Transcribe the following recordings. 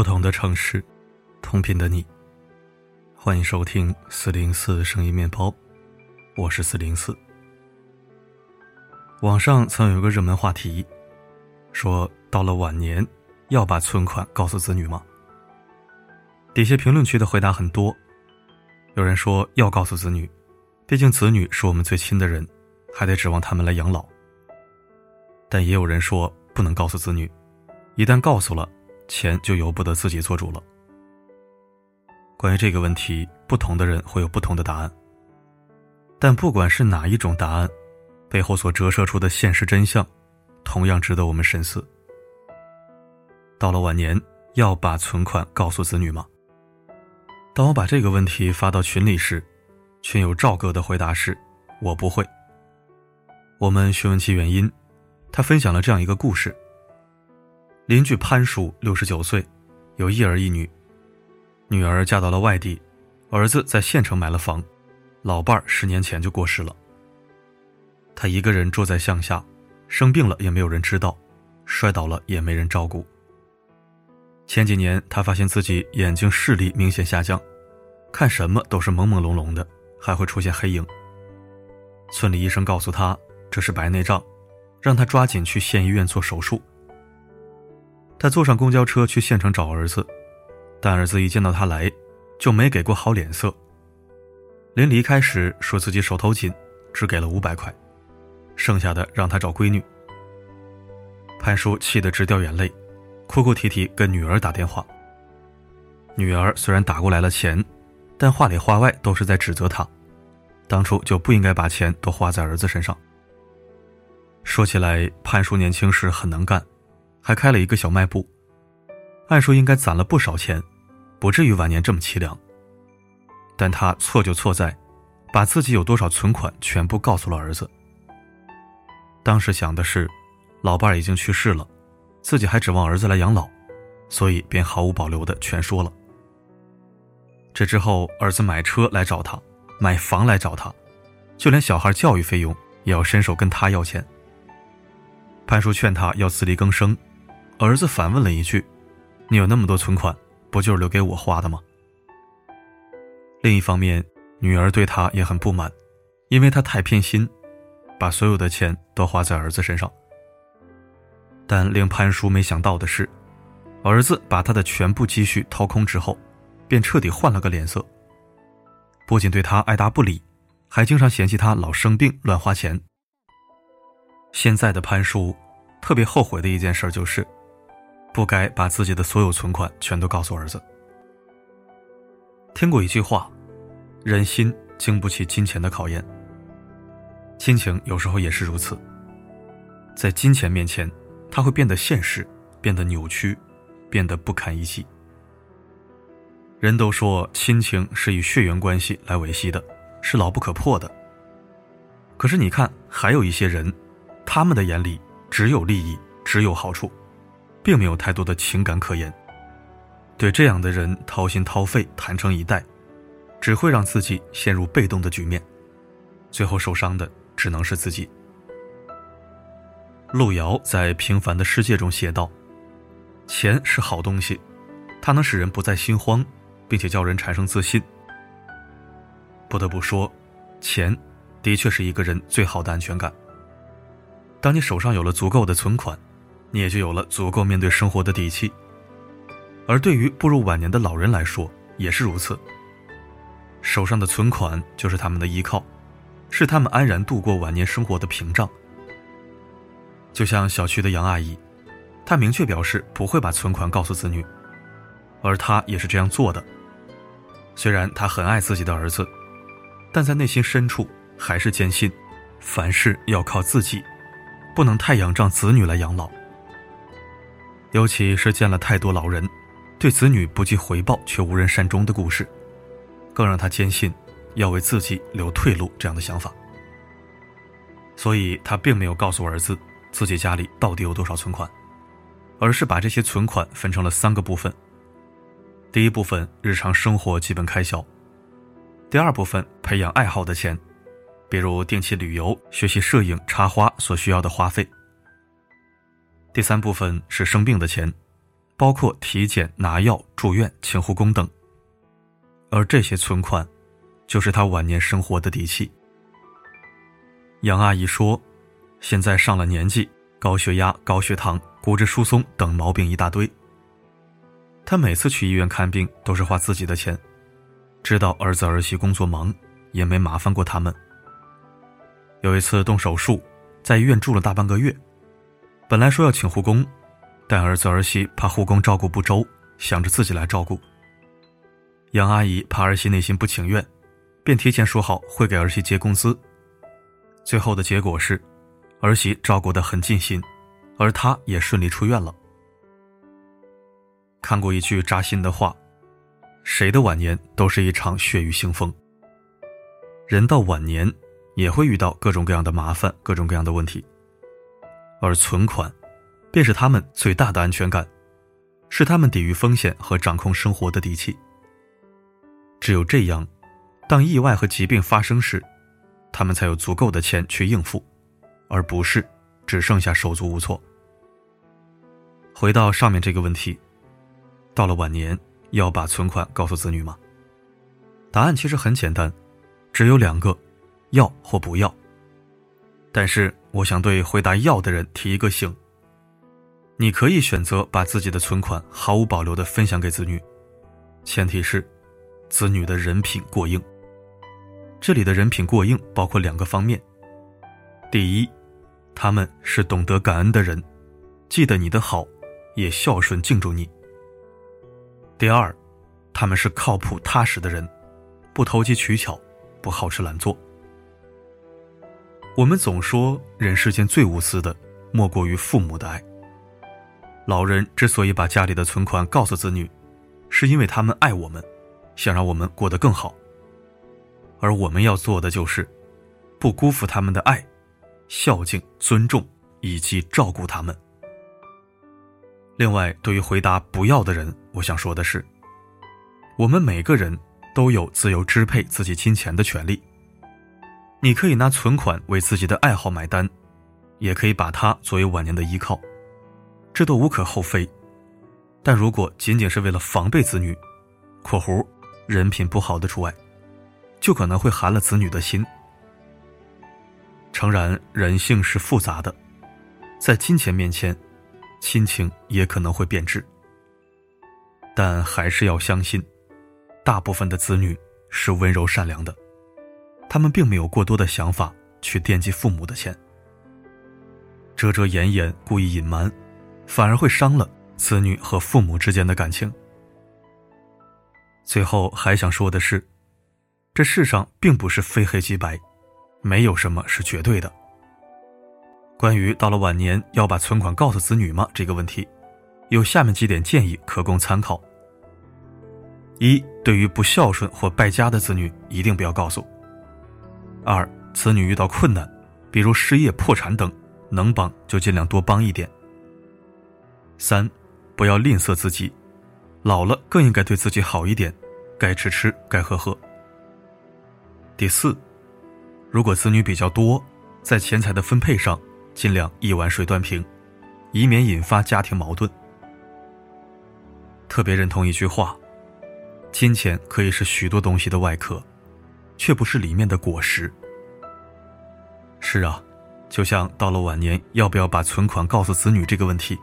不同的城市，同频的你。欢迎收听四零四声音面包，我是四零四。网上曾有一个热门话题，说到了晚年要把存款告诉子女吗？底下评论区的回答很多，有人说要告诉子女，毕竟子女是我们最亲的人，还得指望他们来养老。但也有人说不能告诉子女，一旦告诉了，钱就由不得自己做主了。关于这个问题，不同的人会有不同的答案。但不管是哪一种答案，背后所折射出的现实真相，同样值得我们深思。到了晚年，要把存款告诉子女吗？当我把这个问题发到群里时，群友赵哥的回答是：“我不会。”我们询问其原因，他分享了这样一个故事：邻居潘叔六十九岁，有一儿一女，女儿嫁到了外地，儿子在县城买了房，老伴儿十年前就过世了。他一个人住在乡下，生病了也没有人知道，摔倒了也没人照顾。前几年，他发现自己眼睛视力明显下降，看什么都是朦朦胧胧的，还会出现黑影。村里医生告诉他这是白内障，让他抓紧去县医院做手术。他坐上公交车去县城找儿子，但儿子一见到他来，就没给过好脸色。临离开时说自己手头紧，只给了五百块，剩下的让他找闺女。潘叔气得直掉眼泪。哭哭啼啼跟女儿打电话。女儿虽然打过来了钱，但话里话外都是在指责他，当初就不应该把钱都花在儿子身上。说起来，潘叔年轻时很能干，还开了一个小卖部，按说应该攒了不少钱，不至于晚年这么凄凉。但他错就错在，把自己有多少存款全部告诉了儿子。当时想的是，老伴已经去世了。自己还指望儿子来养老，所以便毫无保留的全说了。这之后，儿子买车来找他，买房来找他，就连小孩教育费用也要伸手跟他要钱。潘叔劝他要自力更生，儿子反问了一句：“你有那么多存款，不就是留给我花的吗？”另一方面，女儿对他也很不满，因为他太偏心，把所有的钱都花在儿子身上。但令潘叔没想到的是，儿子把他的全部积蓄掏空之后，便彻底换了个脸色。不仅对他爱答不理，还经常嫌弃他老生病乱花钱。现在的潘叔特别后悔的一件事就是，不该把自己的所有存款全都告诉儿子。听过一句话，人心经不起金钱的考验，亲情有时候也是如此，在金钱面前。他会变得现实，变得扭曲，变得不堪一击。人都说亲情是以血缘关系来维系的，是牢不可破的。可是你看，还有一些人，他们的眼里只有利益，只有好处，并没有太多的情感可言。对这样的人掏心掏肺、坦诚以待，只会让自己陷入被动的局面，最后受伤的只能是自己。路遥在《平凡的世界》中写道：“钱是好东西，它能使人不再心慌，并且叫人产生自信。”不得不说，钱的确是一个人最好的安全感。当你手上有了足够的存款，你也就有了足够面对生活的底气。而对于步入晚年的老人来说，也是如此。手上的存款就是他们的依靠，是他们安然度过晚年生活的屏障。就像小区的杨阿姨，她明确表示不会把存款告诉子女，而她也是这样做的。虽然她很爱自己的儿子，但在内心深处还是坚信，凡事要靠自己，不能太仰仗子女来养老。尤其是见了太多老人对子女不计回报却无人善终的故事，更让他坚信要为自己留退路这样的想法。所以他并没有告诉儿子。自己家里到底有多少存款，而是把这些存款分成了三个部分。第一部分日常生活基本开销，第二部分培养爱好的钱，比如定期旅游、学习摄影、插花所需要的花费。第三部分是生病的钱，包括体检、拿药、住院、请护工等。而这些存款，就是他晚年生活的底气。杨阿姨说：“现在上了年纪，高血压、高血糖、骨质疏松等毛病一大堆。她每次去医院看病都是花自己的钱，知道儿子儿媳工作忙，也没麻烦过他们。有一次动手术，在医院住了大半个月，本来说要请护工，但儿子儿媳怕护工照顾不周，想着自己来照顾。杨阿姨怕儿媳内心不情愿，便提前说好会给儿媳结工资。”最后的结果是，儿媳照顾得很尽心，而她也顺利出院了。看过一句扎心的话：“谁的晚年都是一场血雨腥风。”人到晚年也会遇到各种各样的麻烦、各种各样的问题，而存款，便是他们最大的安全感，是他们抵御风险和掌控生活的底气。只有这样，当意外和疾病发生时，他们才有足够的钱去应付，而不是只剩下手足无措。回到上面这个问题，到了晚年要把存款告诉子女吗？答案其实很简单，只有两个：要或不要。但是我想对回答要的人提一个醒：你可以选择把自己的存款毫无保留的分享给子女，前提是子女的人品过硬。这里的人品过硬包括两个方面：第一，他们是懂得感恩的人，记得你的好，也孝顺敬重你；第二，他们是靠谱踏实的人，不投机取巧，不好吃懒做。我们总说人世间最无私的，莫过于父母的爱。老人之所以把家里的存款告诉子女，是因为他们爱我们，想让我们过得更好。而我们要做的就是，不辜负他们的爱，孝敬、尊重以及照顾他们。另外，对于回答不要的人，我想说的是，我们每个人都有自由支配自己金钱的权利。你可以拿存款为自己的爱好买单，也可以把它作为晚年的依靠，这都无可厚非。但如果仅仅是为了防备子女（括弧人品不好的除外）。就可能会寒了子女的心。诚然，人性是复杂的，在金钱面前，亲情也可能会变质。但还是要相信，大部分的子女是温柔善良的，他们并没有过多的想法去惦记父母的钱，遮遮掩掩、故意隐瞒，反而会伤了子女和父母之间的感情。最后还想说的是。这世上并不是非黑即白，没有什么是绝对的。关于到了晚年要把存款告诉子女吗这个问题，有下面几点建议可供参考：一、对于不孝顺或败家的子女，一定不要告诉；二、子女遇到困难，比如失业、破产等，能帮就尽量多帮一点；三、不要吝啬自己，老了更应该对自己好一点，该吃吃，该喝喝。第四，如果子女比较多，在钱财的分配上尽量一碗水端平，以免引发家庭矛盾。特别认同一句话：金钱可以是许多东西的外壳，却不是里面的果实。是啊，就像到了晚年要不要把存款告诉子女这个问题，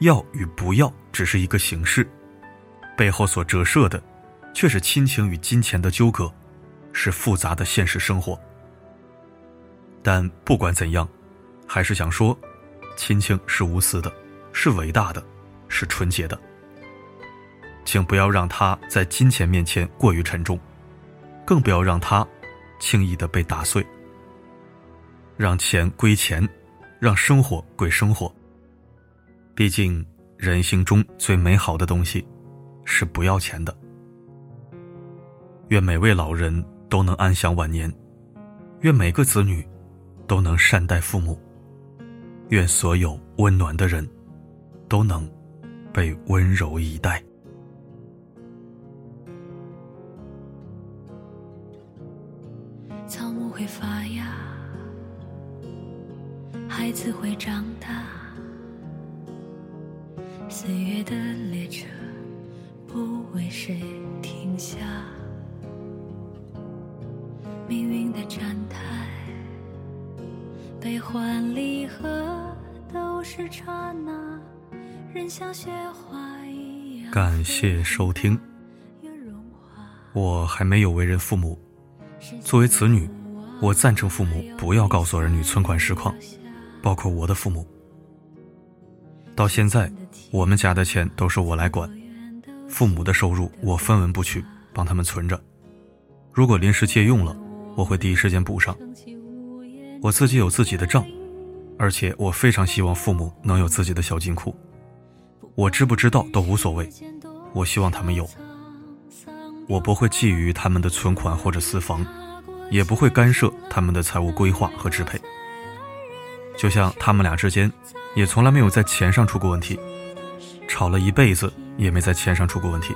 要与不要只是一个形式，背后所折射的，却是亲情与金钱的纠葛。是复杂的现实生活，但不管怎样，还是想说，亲情是无私的，是伟大的，是纯洁的。请不要让它在金钱面前过于沉重，更不要让它轻易的被打碎。让钱归钱，让生活归生活。毕竟，人性中最美好的东西，是不要钱的。愿每位老人。都能安享晚年，愿每个子女都能善待父母，愿所有温暖的人都能被温柔以待。子会长大，岁月的列车不为谁停下，命运的站台，悲欢离合都是刹那，人像雪花一样。感谢收听。我还没有为人父母，作为子女，我赞成父母不要告诉儿女存款实况，包括我的父母。到现在，我们家的钱都是我来管，父母的收入我分文不取，帮他们存着。如果临时借用了，我会第一时间补上。我自己有自己的账，而且我非常希望父母能有自己的小金库。我知不知道都无所谓，我希望他们有。我不会觊觎他们的存款或者私房，也不会干涉他们的财务规划和支配。就像他们俩之间，也从来没有在钱上出过问题，吵了一辈子也没在钱上出过问题。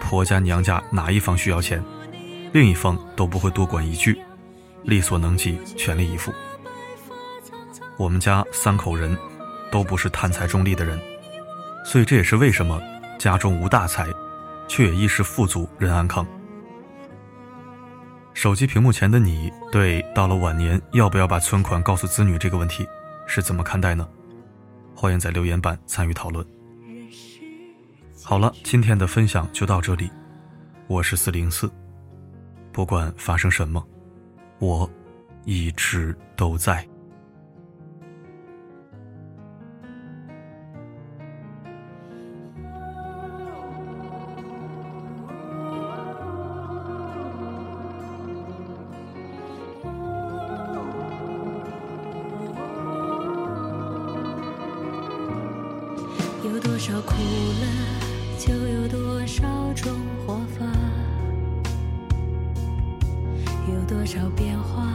婆家娘家哪一方需要钱，另一方都不会多管一句，力所能及，全力以赴。我们家三口人，都不是贪财重利的人，所以这也是为什么家中无大财。却也衣食富足，人安康。手机屏幕前的你，对到了晚年要不要把存款告诉子女这个问题，是怎么看待呢？欢迎在留言板参与讨论。好了，今天的分享就到这里，我是四零四，不管发生什么，我一直都在。多少苦乐，就有多少种活法；有多少变化，